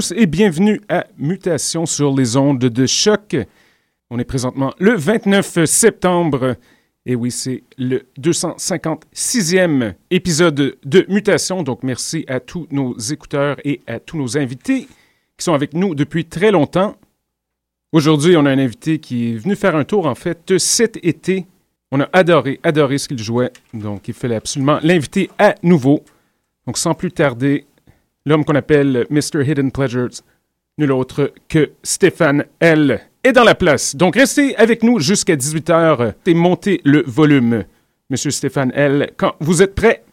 Et bienvenue à Mutation sur les ondes de choc. On est présentement le 29 septembre. Et oui, c'est le 256e épisode de Mutation. Donc merci à tous nos écouteurs et à tous nos invités qui sont avec nous depuis très longtemps. Aujourd'hui, on a un invité qui est venu faire un tour en fait cet été. On a adoré, adoré ce qu'il jouait. Donc il fallait absolument l'inviter à nouveau. Donc sans plus tarder, l'homme qu'on appelle Mr. Hidden Pleasures, nul autre que Stéphane L. est dans la place. Donc restez avec nous jusqu'à 18h et montez le volume. Monsieur Stéphane L, quand vous êtes prêt.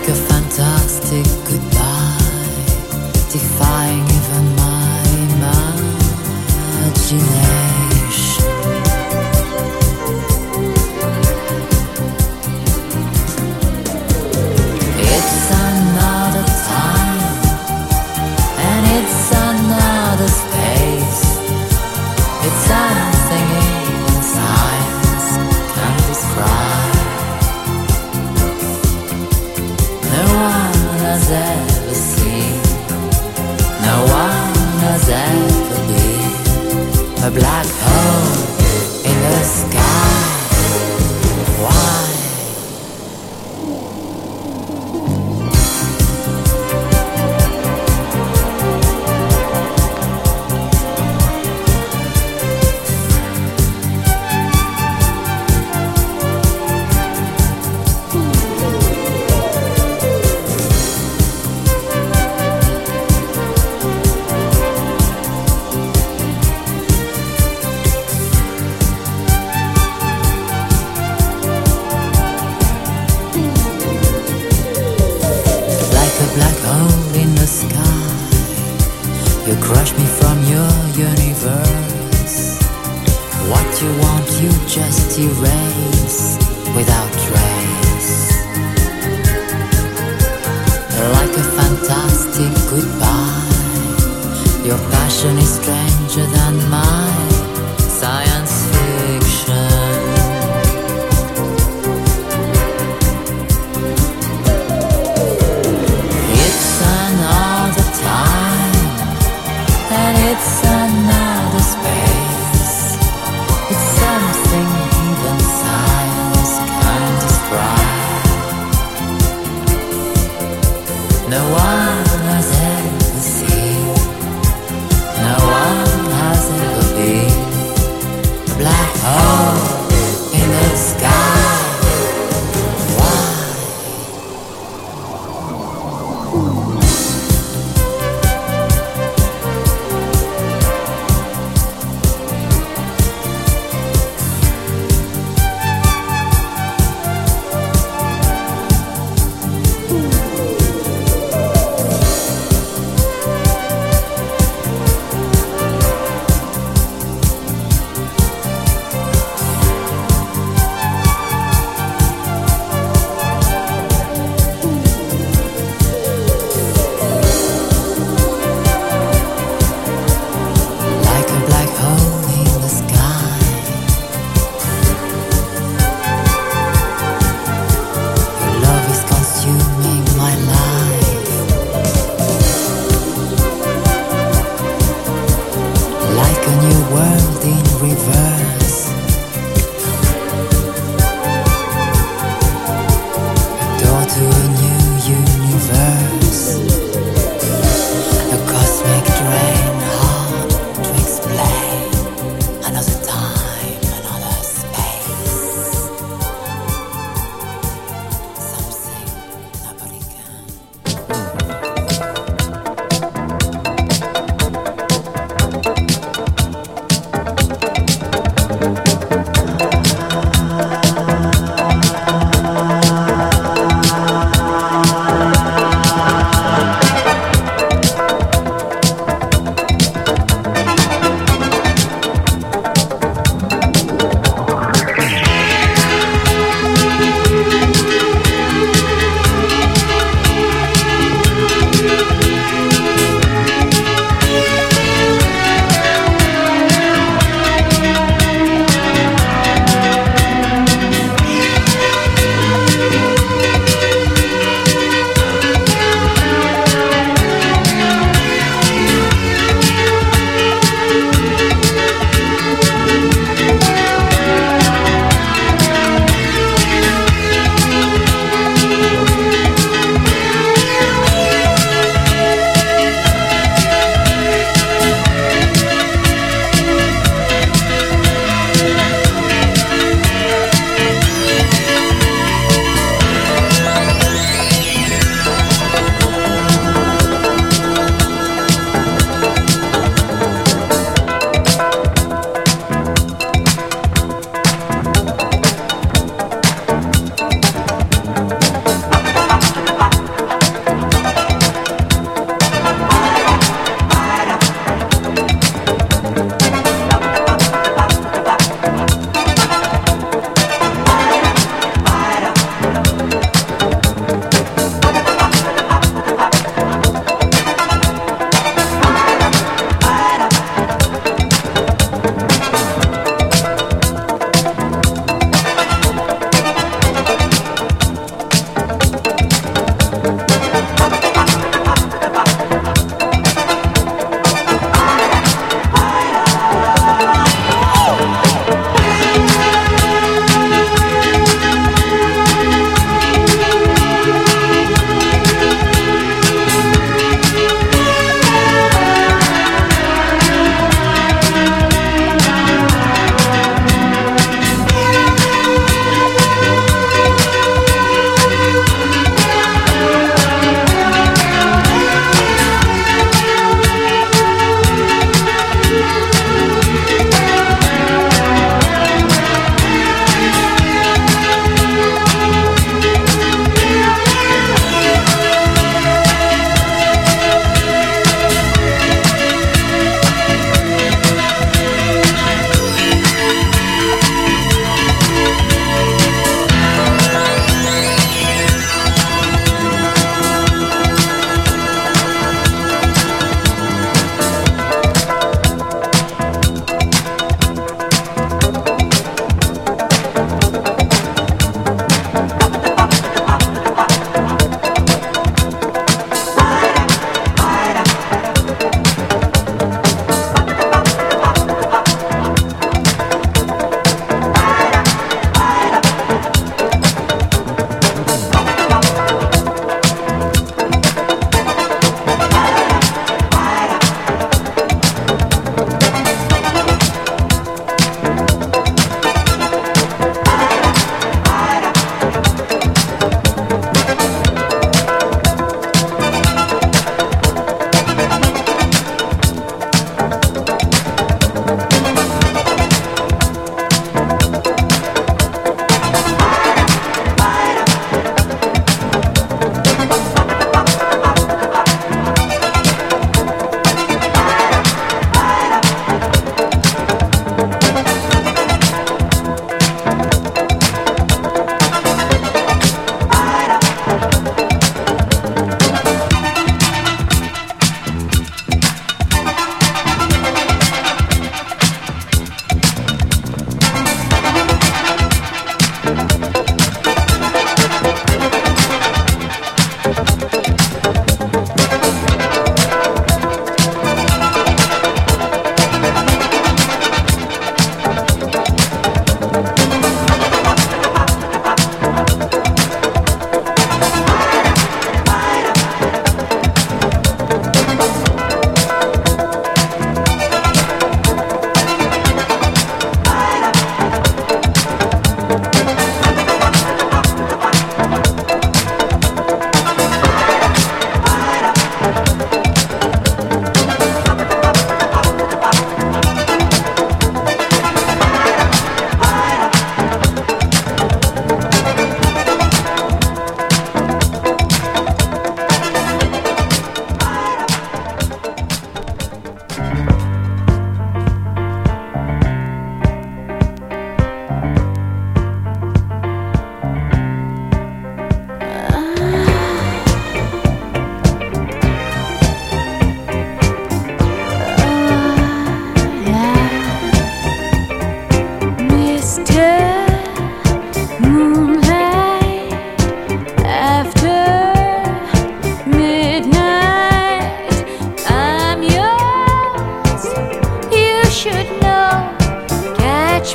Like a fantastic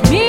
me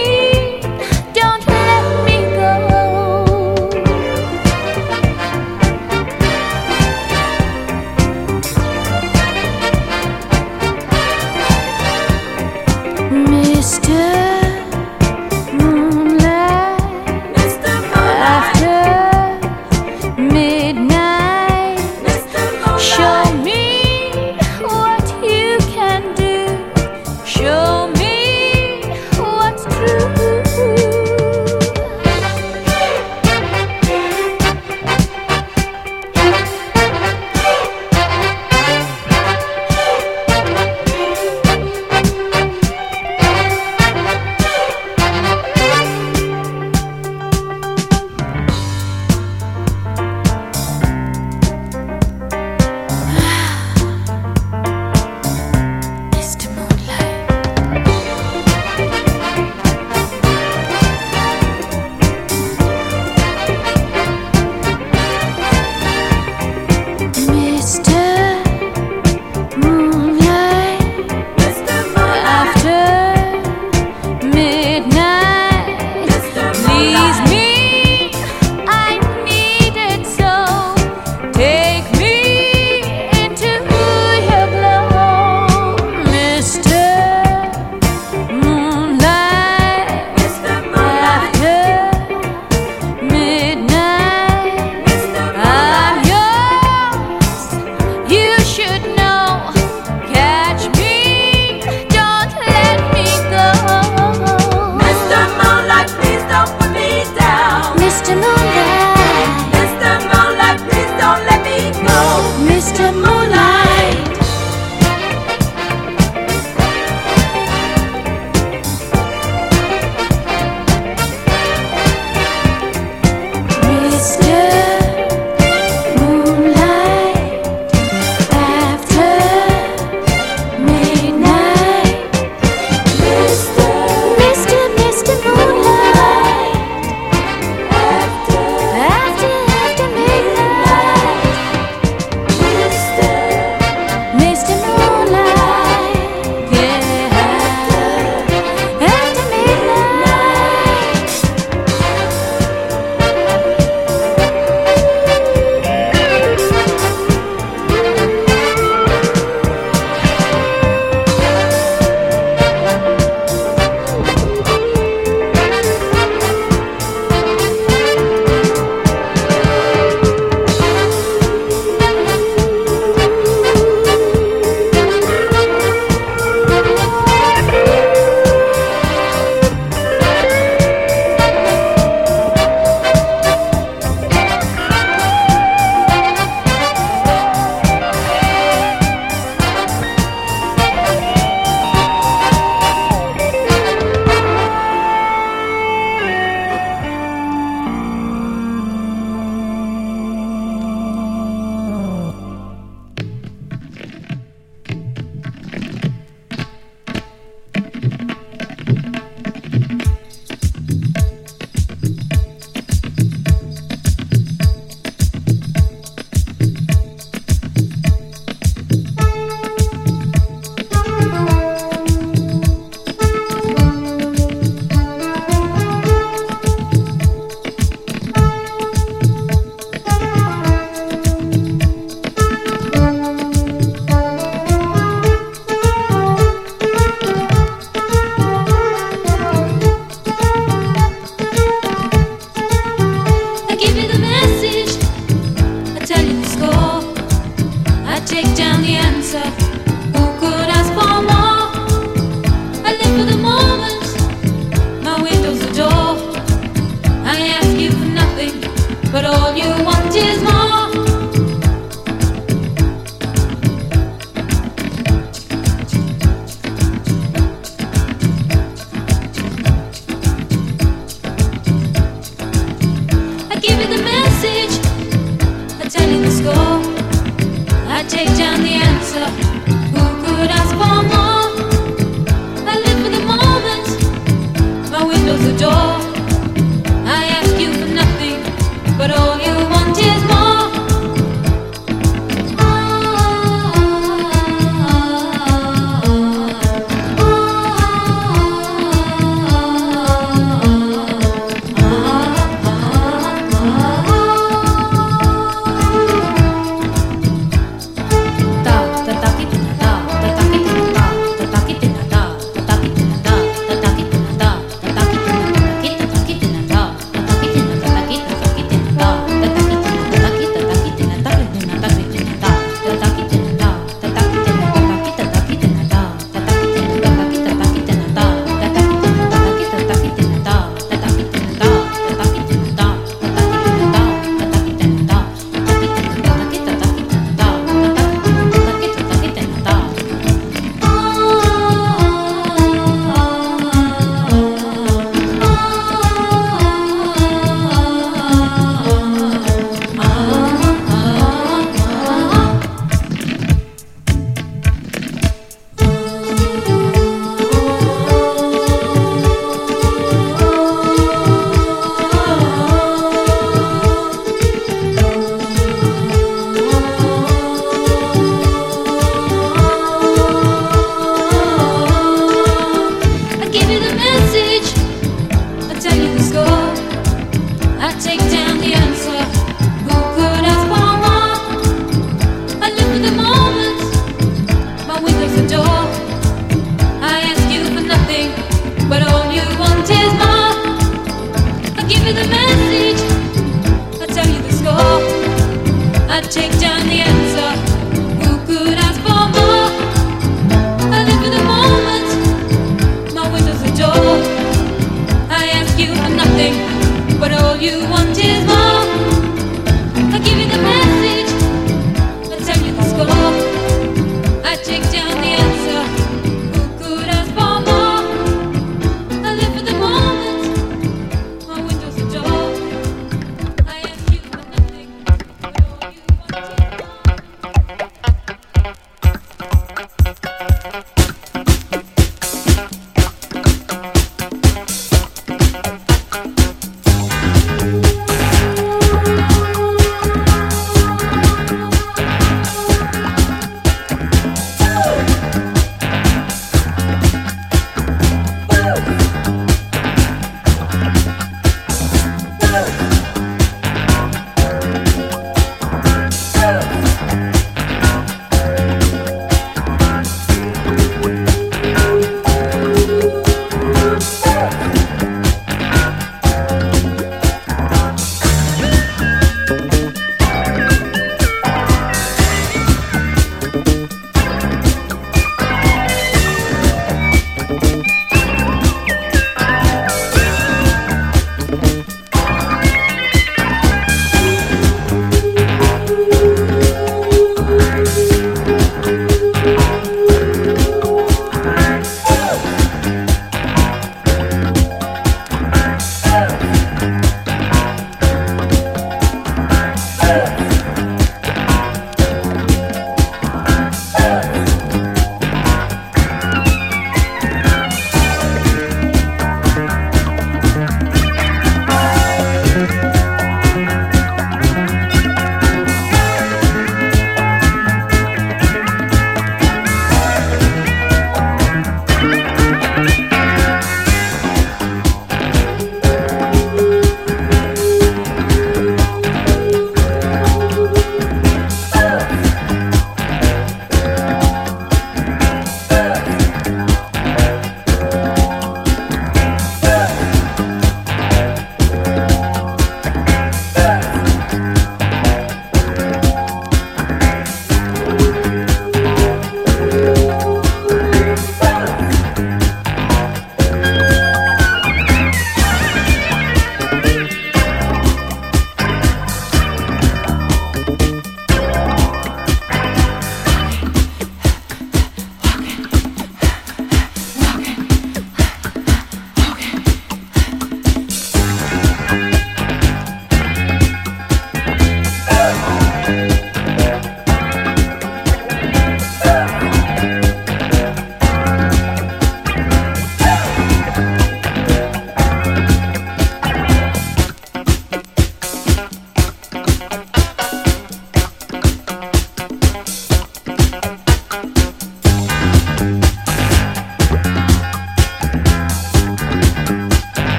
Mr. Moonlight.